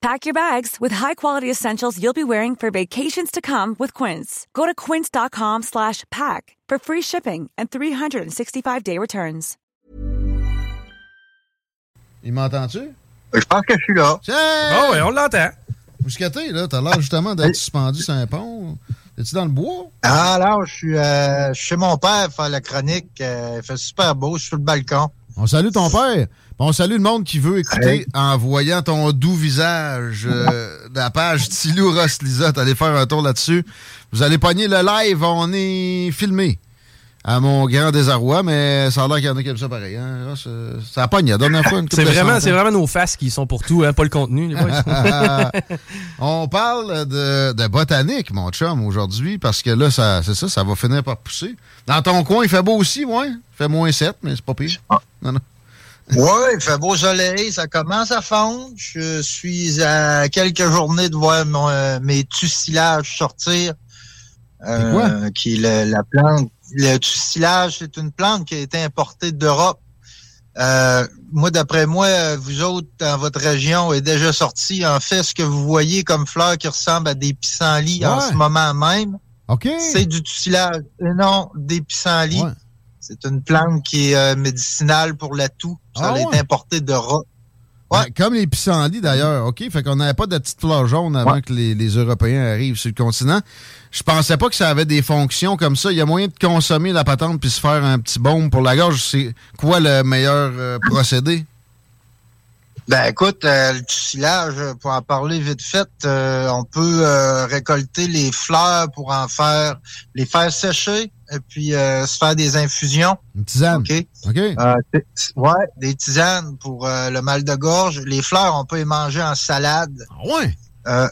Pack your bags with high-quality essentials you'll be wearing for vacations to come with Quince. Go to quince.com slash pack for free shipping and 365-day returns. Il m'entend-tu? Je pense que je suis là. Tiens! Oh, ouais, on l'entend. Où est-ce que t'es, là? T'as l'air justement d'être suspendu sur un pont. Es-tu dans le bois? Ah, là, je suis euh, chez mon père faire la chronique. Euh, il fait super beau, je suis sur le balcon. On salue ton père. On salue le monde qui veut écouter en voyant ton doux visage euh, de la page Tilou Ross Lisotte. Allez faire un tour là-dessus. Vous allez pogner le live. On est filmé. À mon grand désarroi, mais ça a l'air qu'il y en a qui aiment ça pareil. Hein? Euh, ça a pogné la dernière fois. une C'est vraiment, c'est vraiment nos faces qui sont pour tout, hein, pas le contenu. les boys. On parle de, de botanique, mon chum, aujourd'hui, parce que là, ça, c'est ça, ça va finir par pousser. Dans ton coin, il fait beau aussi, ouais. Il fait moins 7, mais c'est pas pire. Non, non. Ouais, il fait beau soleil, ça commence à fondre. Je suis à quelques journées de voir mon, euh, mes tussilages sortir. Euh, quoi? qui le- la plante. Le tussilage, c'est une plante qui a été importée d'Europe. Euh, moi, d'après moi, euh, vous autres, dans votre région, est déjà sorti. En fait, ce que vous voyez comme fleurs qui ressemblent à des pissenlits en ce moment même, OK. c'est du tussilage et non des pissenlits. Ouais. C'est une plante qui est euh, médicinale pour la toux. Ça Ah a été ouais? importé d'Europe. Ouais. Ben, comme les pissenlits, d'ailleurs. OK, fait qu'on n'avait pas de petites fleurs jaunes avant Ouais. que les, les Européens arrivent sur le continent. Je pensais pas que ça avait des fonctions comme ça. Il y a moyen de consommer la patente puis se faire un petit baume pour la gorge. C'est quoi le meilleur euh, procédé? Ben écoute, euh, le tussilage, pour en parler vite fait, euh, on peut récolter les fleurs pour en faire, les faire sécher et puis euh, se faire des infusions. Une tisane. OK? OK? Euh, ouais, des tisanes pour euh, le mal de gorge. Les fleurs, on peut les manger en salade. Ah ouais? Euh,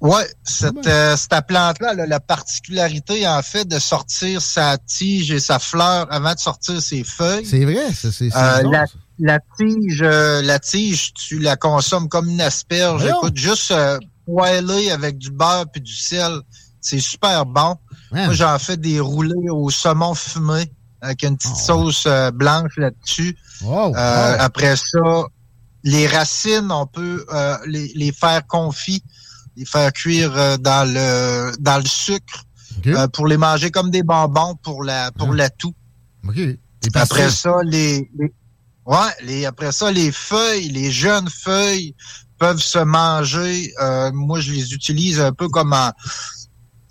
ouais, cette, Ah ben. euh, cette plante-là, elle a la particularité, en fait, de sortir sa tige et sa fleur avant de sortir ses feuilles. C'est vrai, ça, c'est Euh, la, ça. la tige, euh, la tige, tu la consommes comme une asperge. Écoute, juste euh, poêler avec du beurre puis du sel, c'est super bon. Man. Moi, j'en fais des roulés au saumon fumé avec une petite Oh, ouais. sauce euh, blanche là-dessus. Euh. Après ça, les racines, on peut euh, les, les faire confits, les faire cuire euh, dans le dans le sucre euh, pour les manger comme des bonbons pour la pour Ah. la toux. OK. Et Après ça, les, les ouais, les après ça, les feuilles, les jeunes feuilles peuvent se manger. Euh, moi, je les utilise un peu comme en-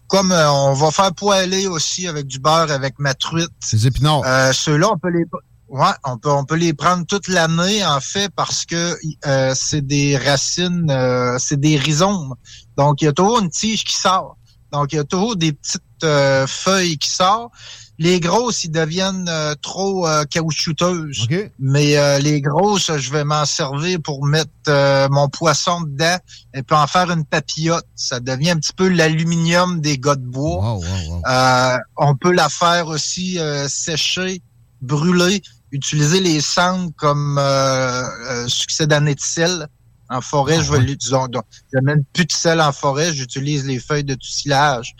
comme euh, on va faire poêler aussi avec du beurre avec ma truite. Les épinards. Euh, Ceux-là, on peut les ouais, on peut on peut les prendre toute l'année en fait parce que euh, c'est des racines, euh, c'est des rhizomes. Donc il y a toujours une tige qui sort. Donc il y a toujours des petites euh, feuilles qui sortent. Les grosses, ils deviennent euh, trop euh, caoutchouteuses. Mais euh, les grosses, je vais m'en servir pour mettre euh, mon poisson dedans et puis en faire une papillote. Ça devient un petit peu l'aluminium des gars de bois. Wow, wow, wow. Euh, on peut la faire aussi euh, sécher, brûler, utiliser les cendres comme euh, euh, succédané de sel. En forêt, Ah je vais l'utiliser. Donc, J'amène plus de sel en forêt, j'utilise les feuilles de tussilage.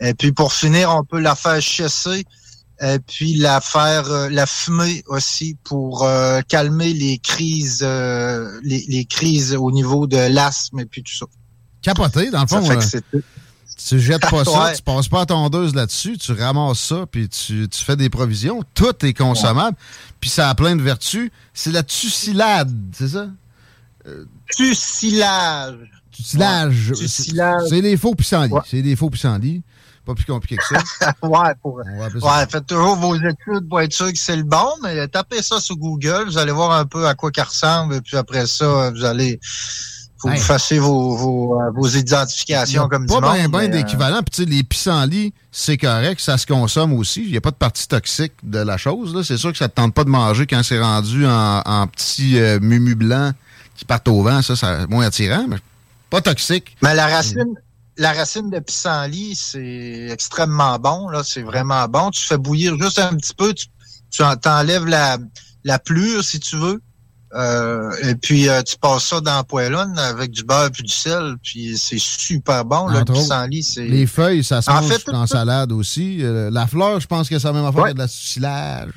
Et puis pour finir, on peut la faire chasser et puis la faire euh, la fumer aussi pour euh, calmer les crises euh, les, les crises au niveau de l'asthme et puis tout ça. Capoté, dans le Ça fond. fait euh, que c'est tout. Tu jettes pas ça, Ouais. tu passes pas à tondeuse là-dessus, tu ramasses ça, puis tu, tu fais des provisions. Tout est consommable, puis ça a plein de vertus. C'est la tussilade, c'est ça? Tussilage. Tusilage. Ouais. C'est des faux pissenlits. Ouais. C'est des faux pissenlits. Pas plus compliqué que ça. ouais, pour, ouais, faites toujours vos études pour être sûr que c'est le bon, mais tapez ça sur Google, vous allez voir un peu à quoi ça ressemble, et puis après ça, vous allez faut vous fassiez vos, vos, euh, vos identifications comme pas Pas bien ben d'équivalent. Puis tu sais, les pissenlits, c'est correct, ça se consomme aussi. Il n'y a pas de partie toxique de la chose. C'est sûr que ça ne te tente pas de manger quand c'est rendu en, en petits euh, mumu blancs qui partent au vent. Ça, c'est moins attirant, mais pas toxique. Mais la racine, la racine de pissenlit, c'est extrêmement bon. là. C'est vraiment bon. Tu fais bouillir juste un petit peu. Tu, tu enlèves la, la plure, si tu veux. Euh, et puis, euh, tu passes ça dans la poêlonne avec du beurre puis du sel, puis c'est super bon. le pissenlit, c'est... Les feuilles, ça se mange fait, en salade aussi. Euh, la fleur, je pense que c'est la même affaire ouais. de la silage.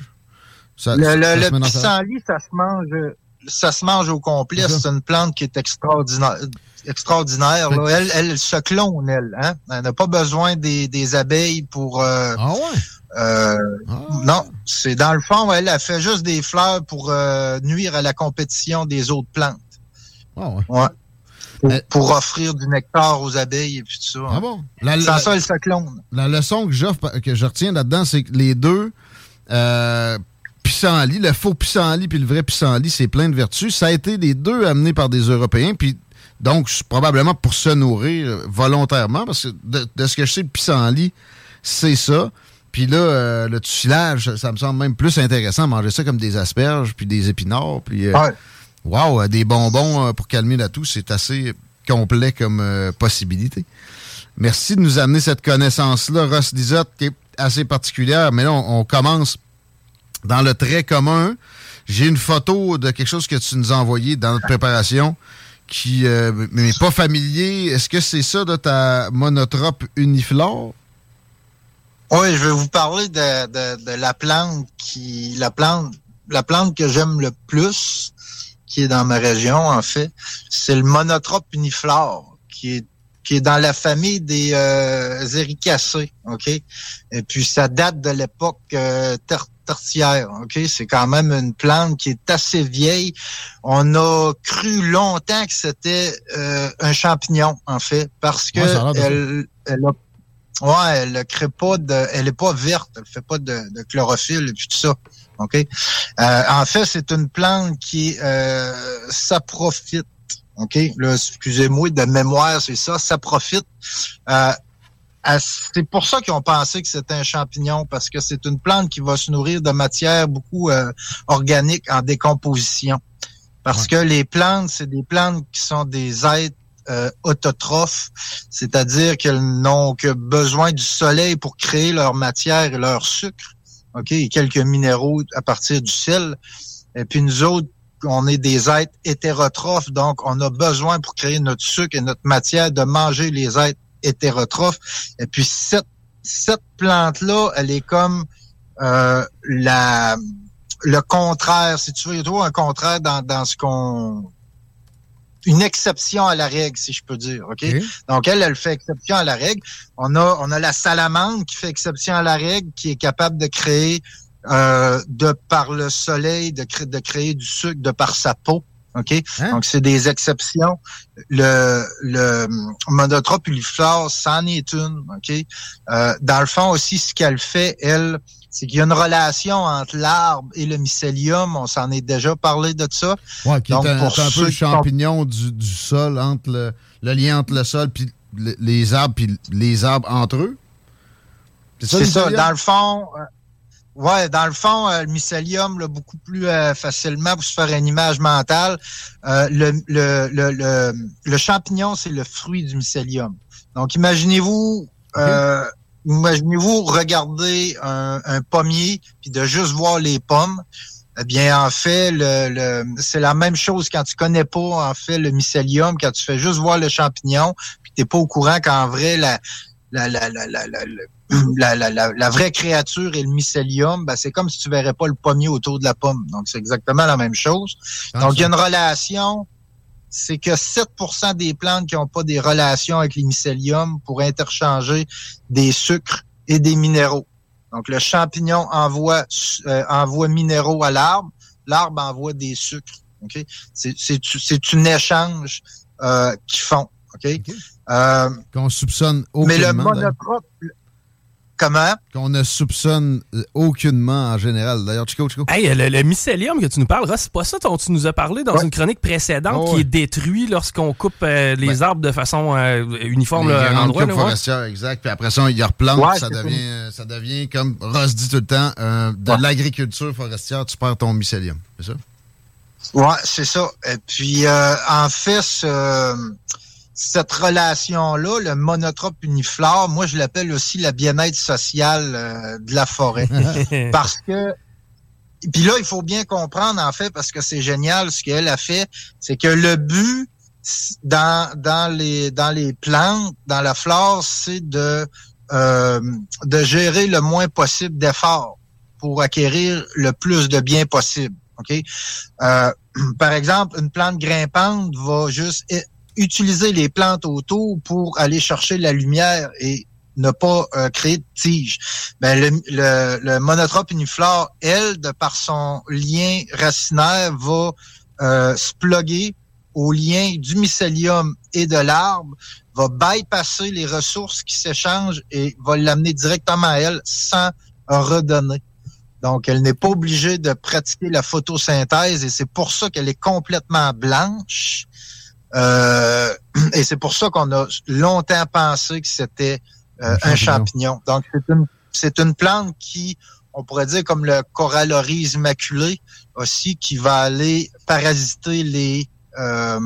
Ça, le, le, le pissenlit, ça se mange ça se mange au complet. C'est une plante qui est extraordinaire. extraordinaire là. Elle, elle se clone, elle. Hein? Elle n'a pas besoin des, des abeilles pour... Euh, ah ouais? Euh, ah. Non, c'est dans le fond, elle a fait juste des fleurs pour euh, nuire à la compétition des autres plantes. Ah ouais. ouais. Pour, offrir du nectar aux abeilles et puis tout ça. Ah bon? La, Sans ça, elle se clone. La leçon que, que je retiens là-dedans, c'est que les deux euh, pissenlit, le faux pissenlit puis le vrai pissenlit, c'est plein de vertus. Ça a été les deux amenés par des Européens, puis donc probablement pour se nourrir volontairement, parce que de, de ce que je sais, le pissenlit, c'est ça. Puis là, euh, le tuilage, ça me semble même plus intéressant, manger ça comme des asperges, puis des épinards, puis... Euh, Wow, euh, des bonbons euh, pour calmer la toux, c'est assez complet comme possibilité. Merci de nous amener cette connaissance-là, Ross Lizotte, qui est assez particulière, mais là, on, commence dans le très commun. J'ai une photo de quelque chose que tu nous as envoyé dans notre préparation qui n'est pas familier. Est-ce que c'est ça de ta monotrope uniflore? Oui, je vais vous parler de, de, de, la plante qui la plante la plante que j'aime le plus, qui est dans ma région en fait, c'est le monotrope uniflore, qui est qui est dans la famille des euh, ok? Et puis ça date de l'époque euh, tertiaire, ok? C'est quand même une plante qui est assez vieille. On a cru longtemps que c'était euh, un champignon en fait, parce que elle, elle a Ouais, elle ne crée pas de, elle est pas verte, elle fait pas de, de chlorophylle et puis tout ça. Ok? Euh, en fait, c'est une plante qui euh, ça profite. Ok. excusez-moi de mémoire, c'est ça, ça profite. Euh, c'est pour ça qu'ils ont pensé que c'était un champignon parce que c'est une plante qui va se nourrir de matière beaucoup euh, organique en décomposition. Parce que les plantes, c'est des plantes qui sont des êtres euh, autotrophes, c'est-à-dire qu'elles n'ont que besoin du soleil pour créer leur matière et leur sucre, ok, et quelques minéraux à partir du sel. Et puis nous autres, on est des êtres hétérotrophes, donc on a besoin pour créer notre sucre et notre matière de manger les êtres hétérotrophes. Et puis cette cette plante-là, elle est comme euh, la le contraire, si tu veux, il y a toujours un contraire dans, dans ce qu'on une exception à la règle, si je peux dire. OK? Donc, elle, elle fait exception à la règle. On a, on a la salamandre qui fait exception à la règle, qui est capable de créer, euh, de par le soleil, de, créer, de créer du sucre de par sa peau. OK? Hein? Donc, c'est des exceptions. Le, le monotrope uliflore, c'en est une. OK? Euh, dans le fond aussi, ce qu'elle fait, elle, c'est qu'il y a une relation entre l'arbre et le mycélium. On s'en est déjà parlé de ça. Oui, qui est un, peu le champignon du, du, sol, entre le, le, lien entre le sol puis les arbres, puis les arbres entre eux. C'est ça, dans le fond. Euh, ouais, dans le fond, euh, le mycélium, là, beaucoup plus euh, facilement pour se faire une image mentale. Euh, le, le, le, le, champignon, c'est le fruit du mycélium. Donc, imaginez-vous imaginez-vous regarder un, un, pommier puis de juste voir les pommes. Eh bien, en fait, le, c'est la même chose quand tu connais pas en fait le mycélium, quand tu fais juste voir le champignon, puis t'es pas au courant qu'en vrai la la, la, la, la, la, la, la, vraie créature et le mycélium, ben, c'est comme si tu verrais pas le pommier autour de la pomme. Donc, c'est exactement la même chose. Donc, il y a une relation c'est que 7% des plantes qui n'ont pas des relations avec les mycéliums pour interchanger des sucres et des minéraux. Donc, le champignon envoie, euh, envoie minéraux à l'arbre, l'arbre envoie des sucres. Okay? C'est un échange euh, qu'ils font. Okay? Euh, Qu'on soupçonne aucunement. Mais le monotrope, Comment? Qu'on ne soupçonne euh, aucunement en général. D'ailleurs, Chico, Chico. Hey, le, mycélium que tu nous parles, c'est pas ça dont tu nous as parlé dans une chronique précédente qui est détruit lorsqu'on coupe euh, les arbres de façon euh, uniforme à l'endroit. forestière, exact. Puis après ça, il replante, ça, devient, ça devient, comme Ross dit tout le temps, de l'agriculture forestière, tu perds ton mycélium. C'est ça? Oui, c'est ça. Et puis, en fait, cette relation-là, le monotrope uniflore, moi je l'appelle aussi la bien-être sociale euh, de la forêt. parce que puis là, il faut bien comprendre, en fait, parce que c'est génial ce qu'elle a fait, c'est que le but dans, dans, les, dans les plantes, dans la flore, c'est de, euh, de gérer le moins possible d'efforts pour acquérir le plus de biens possible. OK? Euh, par exemple, une plante grimpante va juste utiliser les plantes autour pour aller chercher la lumière et ne pas euh, créer de tiges. Ben, le, le, le, monotrope uniflore, elle, de par son lien racinaire, va euh, se plugger au lien du mycélium et de l'arbre, va bypasser les ressources qui s'échangent et va l'amener directement à elle sans redonner. Donc, elle n'est pas obligée de pratiquer la photosynthèse et c'est pour ça qu'elle est complètement blanche. Euh, et c'est pour ça qu'on a longtemps pensé que c'était euh, un, champignon. Donc, c'est une, c'est une plante qui, on pourrait dire comme le coralloris maculé aussi, qui va aller parasiter les, euh,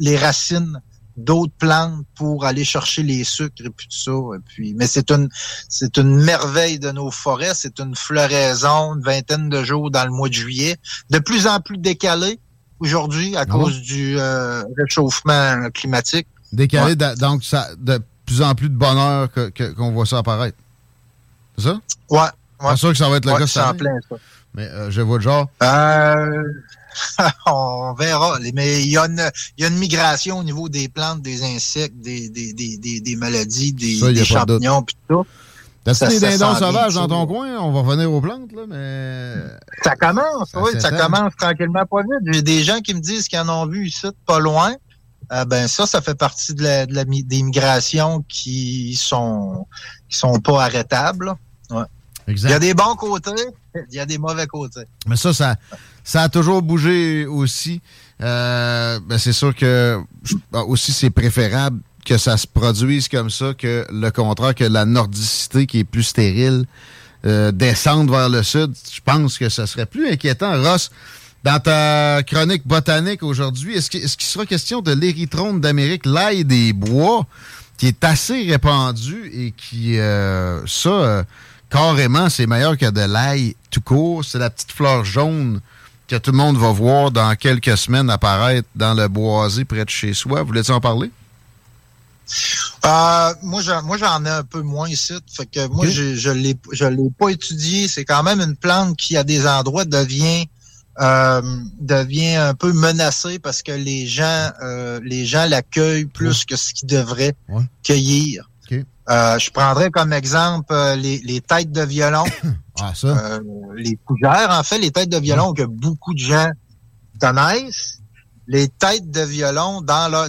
les racines d'autres plantes pour aller chercher les sucres et puis tout ça. Et puis, mais c'est une c'est une merveille de nos forêts. C'est une floraison, une vingtaine de jours dans le mois de juillet, de plus en plus décalée aujourd'hui à ah cause du euh, réchauffement climatique. Décalé, donc ça, de plus en plus de bonheur qu'on que, voit ça apparaître. C'est ça? Ouais. ouais. sûr que ça va être le cas ça. plein, ça. Mais euh, je vois le genre. Euh, on verra. Mais il y, a une, y a une migration au niveau des plantes, des insectes, des, des, des, des, maladies, des, des champignons, puis tout. T'as des dindons sauvages dans ton coin? On va revenir aux plantes, là, mais... Ça commence, oui, ça commence tranquillement pas vite. J'ai des gens qui me disent qu'ils en ont vu ici, pas loin. Euh, ben ça, ça fait partie de la, de la des migrations qui sont qui sont pas arrêtables. Ouais. Exact. Il y a des bons côtés, il y a des mauvais côtés. Mais ça, ça, ça a toujours bougé aussi. Euh, ben c'est sûr que aussi c'est préférable que ça se produise comme ça que le contraire, que la nordicité qui est plus stérile euh, descende vers le sud. Je pense que ça serait plus inquiétant. Ross, dans ta chronique botanique aujourd'hui, est-ce qu'il sera question de l'érythrone d'Amérique, l'ail des bois, qui est assez répandu et qui, euh, ça, euh, carrément, c'est meilleur que de l'ail tout court? C'est la petite fleur jaune que tout le monde va voir dans quelques semaines apparaître dans le boisé près de chez soi. Voulez-vous en parler? Euh, moi, j'en, moi, j'en ai un peu moins ici. Fait que moi, je, je l'ai, je l'ai pas étudié. C'est quand même une plante qui, à des endroits, devient, euh, devient un peu menacée parce que les gens, euh, les gens l'accueillent plus que ce qu'ils devraient cueillir. Euh, je prendrais comme exemple euh, les, les têtes de violon. ah, ça. Euh, les cougères, en fait, les têtes de violon que beaucoup de gens connaissent. Les têtes de violon dans leur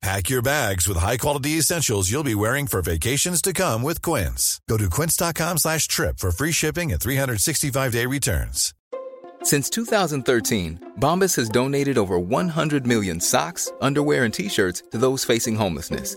Pack your bags with high-quality essentials you'll be wearing for vacations to come with Quince. Go to quince.com slash trip for free shipping and 365-day returns. Since 2013, Bombas has donated over 100 million socks, underwear, and T-shirts to those facing homelessness.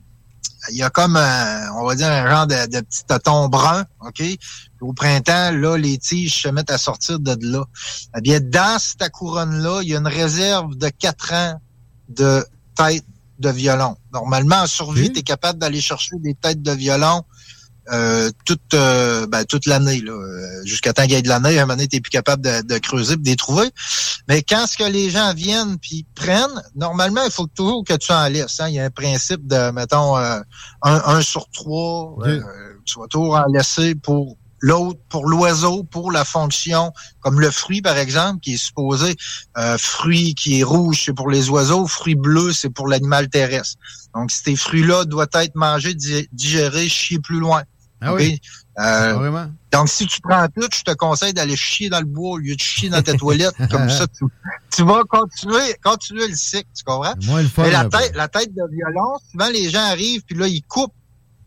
il y a comme, un, on va dire, un genre de, de petit tonton brun, OK? au printemps, là, les tiges se mettent à sortir de là. Eh bien, dans cette couronne-là, il y a une réserve de quatre ans de tête de violon. Normalement, en survie, tu es capable d'aller chercher des têtes de violon euh, toute euh, ben, toute l'année là euh, jusqu'à temps qu'il y ait de l'année à un moment donné t'es plus capable de, creuser de les trouver mais quand ce que les gens viennent puis prennent normalement il faut toujours que tu en laisses hein. il y a un principe de mettons un, sur trois tu vas toujours en laisser pour l'autre pour l'oiseau pour la fonction comme le fruit par exemple qui est supposé fruit qui est rouge c'est pour les oiseaux fruit bleu c'est pour l'animal terrestre donc ces fruits là doivent être mangés digérés chier plus loin ah oui. Euh, donc, si tu prends tout, je te conseille d'aller chier dans le bois au lieu de chier dans ta toilette. comme ça, tu, vas continuer, continuer le cycle, tu comprends? Moins le fun, la, tête, la tête de violon, souvent les gens arrivent, puis là, ils coupent,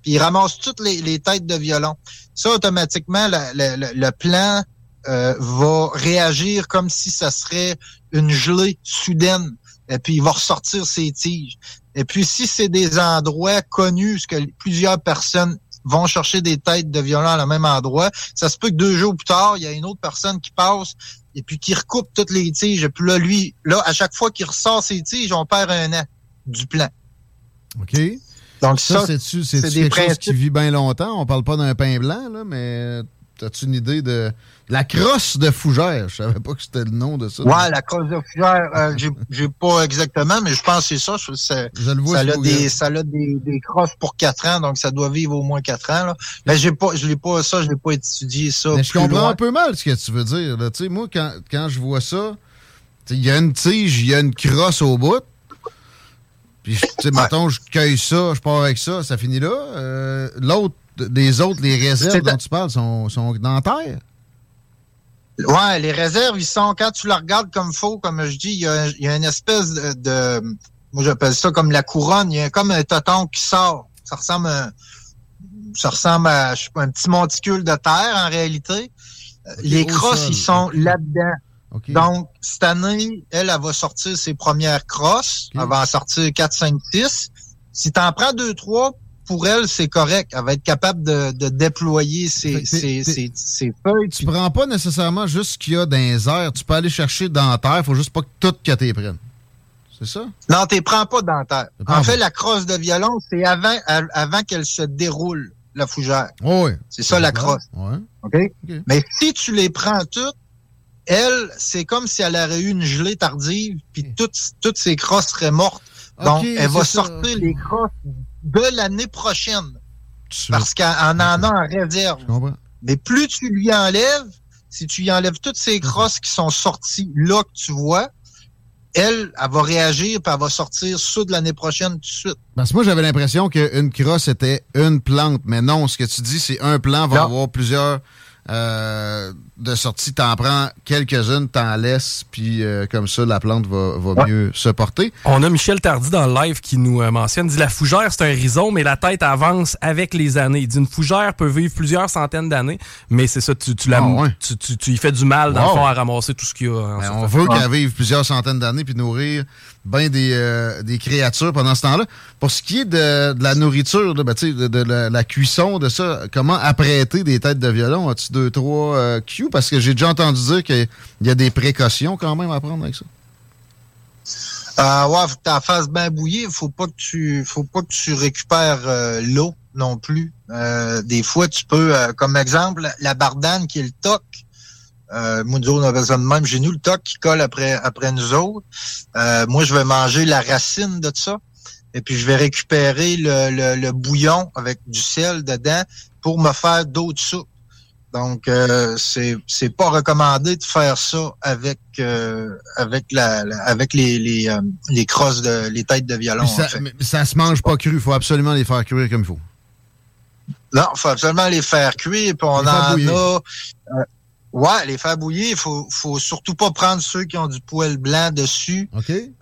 puis ils ramassent toutes les, têtes de violon. Ça, automatiquement, le plan euh, va réagir comme si ça serait une gelée soudaine. Et puis, il va ressortir ses tiges. Et puis, si c'est des endroits connus, ce que plusieurs personnes vont chercher des têtes de violon à le même endroit. Ça se peut que deux jours plus tard, il y a une autre personne qui passe et puis qui recoupe toutes les tiges. Et puis là, lui, là, à chaque fois qu'il ressort ses tiges, on perd un an du plan. OK. Donc ça, c'est quelque chose qui vit bien longtemps? On parle pas d'un pain blanc, là, mais As-tu une idée de la crosse de fougère? Je savais pas que c'était le nom de ça. Ouais, la crosse de fougère, euh, j'ai pas exactement, mais je pense que c'est ça. ça, je le vois ça, a des, ça a des, des crosses pour quatre ans, donc ça doit vivre au moins quatre ans. Là. Mais j'ai pas, je l'ai pas ça, je l'ai pas étudié ça. Mais je comprends un peu mal ce que tu veux dire. Là. Moi, quand, quand je vois ça, il y a une tige, il y a une crosse au bout. Puis, tu sais, mettons, je cueille ça, je pars avec ça, ça finit là. Euh, l'autre des autres, les réserves dont tu parles sont, sont dans terre? Ouais, les réserves, ils sont, quand tu la regardes comme faux, comme je dis, il y a, il y a une espèce de, moi j'appelle ça comme la couronne, il y a comme un toton qui sort. Ça ressemble à, ça ressemble à, je sais pas, un petit monticule de terre en réalité. les crosses, ils sont là-dedans. Donc, cette année, elle, elle va sortir ses premières crosses. Elle va en sortir 4, 5, 6. Si tu en prends 2, 3, pour elle, c'est correct. Elle va être capable de, de déployer ses, ses, ses, ses, feuilles. Tu prends pas nécessairement juste ce qu'il y a dans les airs. Tu peux aller chercher dans la terre. faut juste pas que tout que t'es prennes. C'est ça? Non, tu prends pas dans la terre. En fait, la crosse de violon, c'est avant, avant qu'elle se déroule, la fougère. oui. C'est ça, la crosse. Ouais. OK? Mais si tu les prends toutes, elle, c'est comme si elle aurait eu une gelée tardive, puis toutes, toutes ses crosses seraient mortes. Donc, elle va sortir les crosses de l'année prochaine. Parce qu'elle en, en a en réserve. Mais plus tu lui enlèves, si tu lui enlèves toutes ces crosses qui sont sorties là que tu vois, elle, elle va réagir et elle va sortir ça de l'année prochaine tout de suite. Parce que moi, j'avais l'impression qu'une crosse était une plante. Mais non, ce que tu dis, c'est un plant va avoir plusieurs euh, de sortie, t'en prends quelques-unes, t'en laisses, puis euh, comme ça, la plante va, va mieux se porter. On a Michel Tardy dans le live qui nous euh, mentionne, dit la fougère, c'est un rhizome, mais la tête avance avec les années. Il dit une fougère peut vivre plusieurs centaines d'années, mais c'est ça, tu, tu, la, ah, tu, tu, tu, y fais du mal, dans le fond, à ramasser tout ce qu'il y a. Ben, on veut qu'elle vive plusieurs centaines d'années, puis nourrir bien des, des créatures pendant ce temps-là. Pour ce qui est de, la nourriture, ben, de, de, la, cuisson, de ça, comment apprêter des têtes de violon? As-tu deux, trois euh, Q? Parce que j'ai déjà entendu dire qu'il y a des précautions quand même à prendre avec ça. Euh, ouais, faut que tu la fasses bien. Faut pas que tu, faut pas que tu récupères euh, l'eau non plus. Euh, des fois, tu peux, comme exemple, la bardane qui est le toc. Moi, nous on avait ça de même. J'ai nous le toc qui colle après, après nous autres. moi, je vais manger la racine de ça. Et puis, je vais récupérer le, le, le bouillon avec du sel dedans pour me faire d'autres soupes. Donc, euh, c'est c'est pas recommandé de faire ça avec euh, avec la, avec les les, euh, les crosses de les têtes de violon. Ça, ça se mange pas cru, il faut absolument les faire cuire comme il faut. Non, il faut absolument les faire cuire, puis on en a. Euh, ouais, les faire bouillir. Il faut, faut surtout pas prendre ceux qui ont du poil blanc dessus.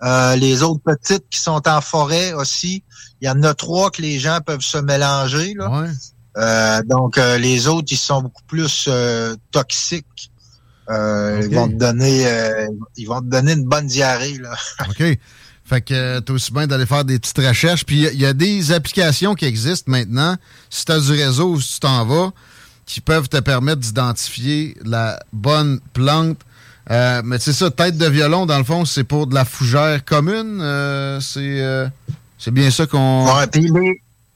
Euh, les autres petites qui sont en forêt aussi. Il y en a trois que les gens peuvent se mélanger. Là. Ouais. Euh, donc, euh, les autres, ils sont beaucoup plus euh, toxiques. Ils vont te donner ils vont te donner une bonne diarrhée. Là. OK. Fait que t'as aussi bien d'aller faire des petites recherches. Puis il y, a des applications qui existent maintenant. Si tu as du réseau ou si tu t'en vas, qui peuvent te permettre d'identifier la bonne plante. mais c'est ça, tête de violon, dans le fond, c'est pour de la fougère commune. c'est C'est bien ça qu'on...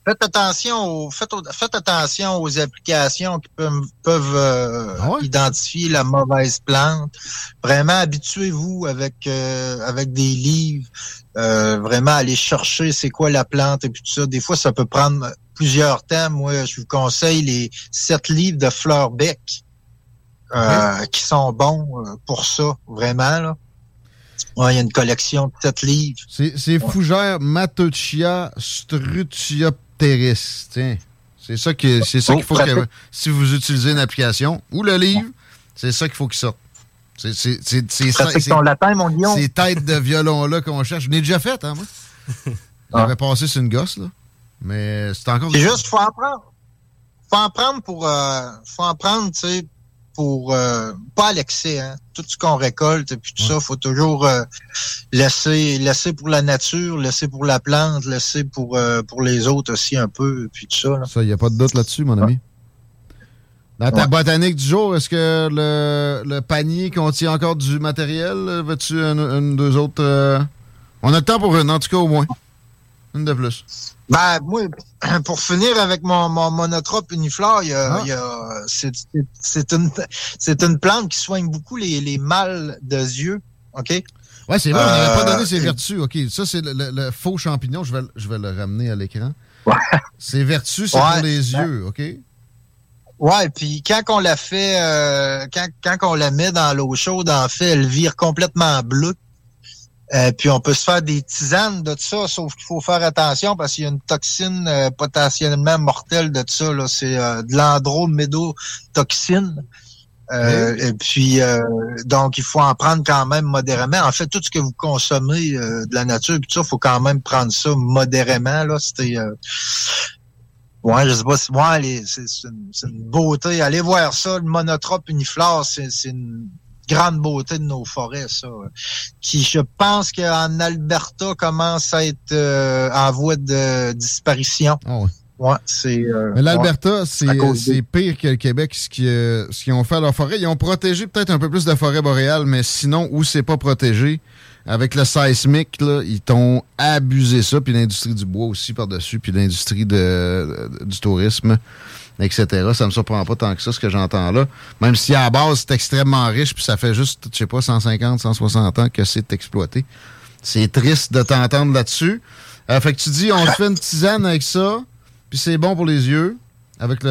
faites attention aux, faites, faites, attention aux applications qui peuvent, peuvent euh, ah identifier la mauvaise plante. Vraiment, habituez-vous avec euh, avec des livres. Euh, vraiment, aller chercher c'est quoi la plante et puis tout ça. Des fois, ça peut prendre plusieurs temps. Moi, je vous conseille les sept livres de Fleur Beck qui sont bons pour ça, vraiment. Là. Ouais, il y a une collection de sept livres. C'est Fougère Matutia Strutia Terris. Tiens. C'est ça que c'est ça oh, qu'il faut que si vous utilisez une application ou le livre, c'est ça qu'il faut qu'il sorte. C'est c'est ton latin, mon lion. Ces têtes de violon-là qu'on cherche. Je l'ai déjà fait, hein, moi. J'avais ah. passé sur une gosse, là. Mais c'est encore. C'est juste, faut en prendre. Faut en prendre pour. Euh, faut en prendre, tu sais, pour euh, pas à l'excès, hein. Tout ce qu'on récolte et puis tout ça, faut toujours euh, laisser laisser pour la nature, laisser pour la plante, laisser pour euh, pour les autres aussi un peu puis tout ça. Ça, y a pas de doute là-dessus, mon ami. Dans ta botanique du jour, est-ce que le, le, panier contient encore du matériel? Veux-tu une, une, deux autres? On a le temps pour une, en tout cas au moins. Une de plus. Ben, moi, pour finir avec mon, mon monotrope uniflore, il y a, ah. c'est une, c'est une plante qui soigne beaucoup les, les mâles de yeux. OK? Ouais, c'est vrai, on n'avait pas donné ses euh, vertus. OK, ça, c'est le, faux champignon. Je vais, je vais le ramener à l'écran. Ouais. Ses vertus, c'est pour les yeux, OK? Ouais, puis quand on la fait, euh, quand, quand on la met dans l'eau chaude, en fait, elle vire complètement bleue. Euh, puis on peut se faire des tisanes de ça, sauf qu'il faut faire attention parce qu'il y a une toxine euh, potentiellement mortelle de ça. Là. C'est euh, de l'andromédotoxine. Et puis donc il faut en prendre quand même modérément. En fait, tout ce que vous consommez de la nature, puis ça, faut quand même prendre ça modérément. Là, c'était Ouais, je sais pas si moi, c'est une, une, beauté. Allez voir ça, le monotrope uniflore, c'est une grande beauté de nos forêts, ça. Qui, je pense qu'en Alberta commence à être euh, en voie de disparition. Ah ouais. Ouais, c'est. Euh, Mais l'Alberta, c'est pire que le Québec, ce qu'ils euh, ce ont fait à leur forêt. Ils ont protégé peut-être un peu plus de forêt boréale, mais sinon, où c'est pas protégé, avec le seismique, là, ils t'ont abusé ça, puis l'industrie du bois aussi par-dessus, puis l'industrie de, du tourisme etc. Ça me surprend pas tant que ça, ce que j'entends là. Même si à la base, c'est extrêmement riche, puis ça fait juste, je sais pas, 150, 160 ans que c'est exploité. C'est triste de t'entendre là-dessus. Euh, fait que tu dis, on se fait une tisane avec ça, puis c'est bon pour les yeux, avec le,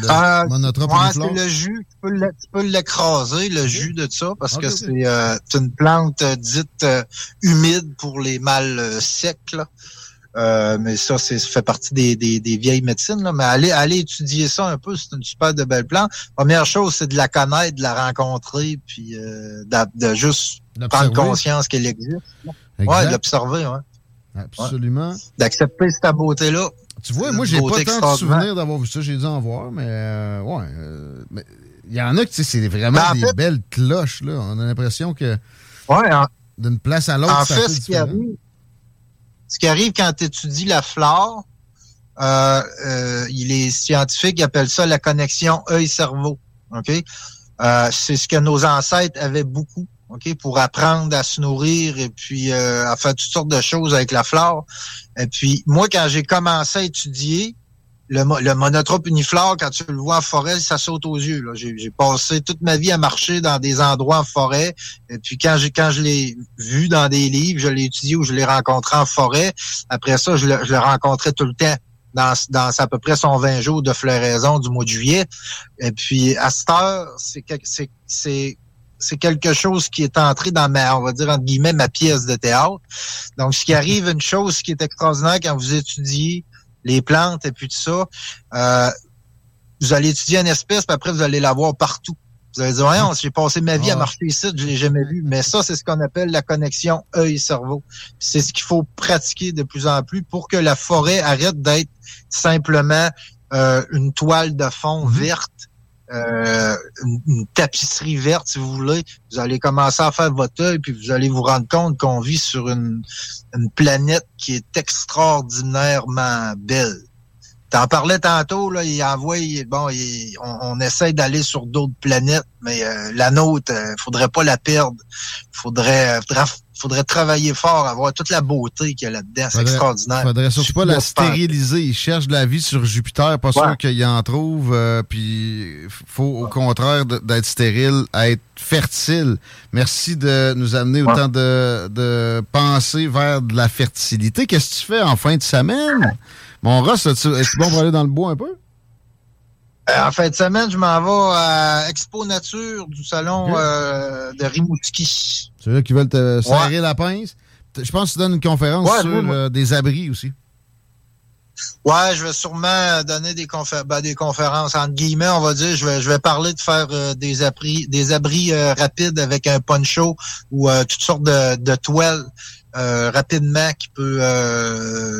le euh, c'est le jus. Tu peux l'écraser, le jus de ça, parce que euh, c'est une plante dite humide pour les mâles secs. Là. Euh, mais ça, c'est fait partie des, des, des, vieilles médecines. Là. Mais allez, allez étudier ça un peu, c'est une super de belle plante. Première chose, c'est de la connaître, de la rencontrer, puis euh, de, juste prendre conscience qu'elle existe. Ouais, de l'observer, ouais. Absolument. D'accepter cette beauté-là. Tu vois, moi, j'ai pas tant de souvenirs d'avoir vu ça. J'ai dû en voir, mais euh, ouais. mais il y en a qui, c'est vraiment ben, des belles cloches, là. On a l'impression que. Ouais, D'une place à l'autre, en fait, ce qui arrive, ce qui arrive quand tu étudies la flore, euh, euh, les scientifiques appellent ça la connexion œil-cerveau. OK? Euh, c'est ce que nos ancêtres avaient beaucoup. OK, pour apprendre à se nourrir et puis euh, à faire toutes sortes de choses avec la flore. Et puis moi, quand j'ai commencé à étudier, le, le monotrope uniflore, quand tu le vois en forêt, ça saute aux yeux. J'ai passé toute ma vie à marcher dans des endroits en forêt. Et puis quand je l'ai vu dans des livres, je l'ai étudié ou je l'ai rencontré en forêt. Après ça, je le, je le rencontrais tout le temps. Dans, à peu près son 20 jours de floraison du mois de juillet. Et puis à cette heure, c'est quelque chose qui est entré dans ma, on va dire entre guillemets, ma pièce de théâtre. Donc, ce qui arrive, une chose qui est extraordinaire quand vous étudiez les plantes et puis tout ça. Euh, vous allez étudier une espèce, puis après, vous allez la voir partout. Vous allez dire, ouais, j'ai passé ma vie à marcher ici, je l'ai jamais vu. Mais ça, c'est ce qu'on appelle la connexion œil-cerveau. C'est ce qu'il faut pratiquer de plus en plus pour que la forêt arrête d'être simplement euh, une toile de fond mm-hmm. verte euh, une, tapisserie verte, si vous voulez. Vous allez commencer à faire votre œil, puis vous allez vous rendre compte qu'on vit sur une, planète qui est extraordinairement belle. T'en parlais tantôt, là, il envoie, bon, on, on, essaie d'aller sur d'autres planètes, mais euh, la nôtre, euh, faudrait pas la perdre. Faudrait, faudrait, faudrait travailler fort, avoir toute la beauté qu'il y a là-dedans. C'est extraordinaire. Faudrait surtout pas la stériliser. Ils cherchent de la vie sur Jupiter, pas sûr qu'ils en trouvent. Euh, puis faut au contraire d'être stérile, être fertile. Merci de nous amener autant de, de pensées vers de la fertilité. Qu'est-ce que tu fais en fin de semaine? Mon Ross, est-ce bon pour aller dans le bois un peu? Euh, en fin de semaine, je m'en vais à Expo Nature du salon euh, de Rimouski. C'est là qui veulent te serrer la pince. Je pense que tu donnes une conférence sur euh, des abris aussi. Ouais, je vais sûrement donner des, ben, des conférences entre guillemets, on va dire. Je vais, je vais parler de faire des abris, des abris rapides avec un poncho ou toutes sortes de, de toiles rapidement qui peut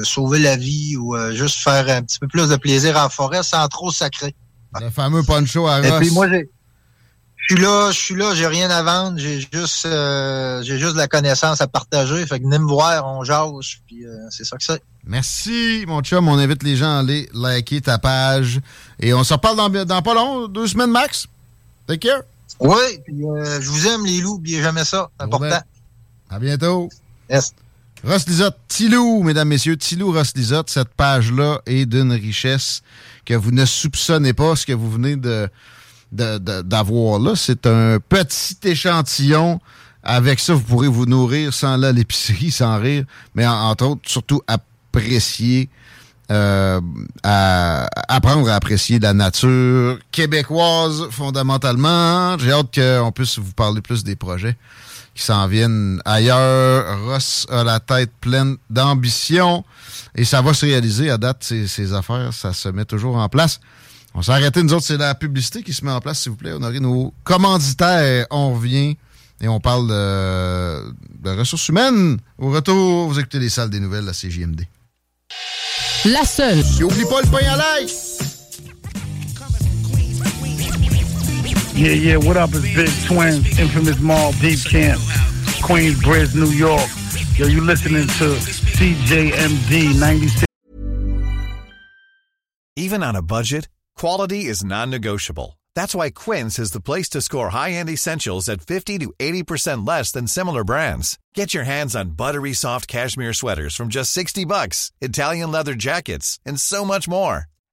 sauver la vie ou juste faire un petit peu plus de plaisir en forêt sans trop sacrer. Le fameux poncho à Ross. Et puis moi, je suis là, je suis là, j'ai rien à vendre, j'ai juste euh, j'ai juste de la connaissance à partager. Fait que venez me voir, on jase, puis euh, c'est ça que c'est. Merci, mon chum. On invite les gens à aller liker ta page. Et on se reparle dans, dans pas long, deux semaines max. Take care. Oui, puis euh, je vous aime, les loups, n'oubliez jamais ça. C'est important. À bientôt. Yes. Ross Lisotte, Tilou, mesdames, messieurs, Tilou Ross Lisotte, cette page-là est d'une richesse que vous ne soupçonnez pas ce que vous venez de d'avoir là. C'est un petit échantillon. Avec ça, vous pourrez vous nourrir sans là l'épicerie, sans rire, mais entre autres, surtout apprécier, euh, apprendre à apprécier la nature québécoise fondamentalement. J'ai hâte qu'on puisse vous parler plus des projets qui s'en viennent ailleurs. Ross a la tête pleine d'ambition. Et ça va se réaliser à date, ces, affaires. Ça se met toujours en place. On s'est arrêté, nous autres, c'est la publicité qui se met en place, s'il vous plaît. On aurait nos commanditaires. On revient et on parle de, ressources humaines. Au retour, vous écoutez les salles des nouvelles, la CJMD. La seule. Et oublie pas le pain à l'ail. Yeah, yeah, what up, it's Big Twins, Infamous Mall, Deep Camp, Queensbridge, New York. Yo, you listening to CJMD 96. Even on a budget, quality is non-negotiable. That's why Quince is the place to score high-end essentials at 50 to 80% less than similar brands. Get your hands on buttery soft cashmere sweaters from just 60 bucks, Italian leather jackets, and so much more.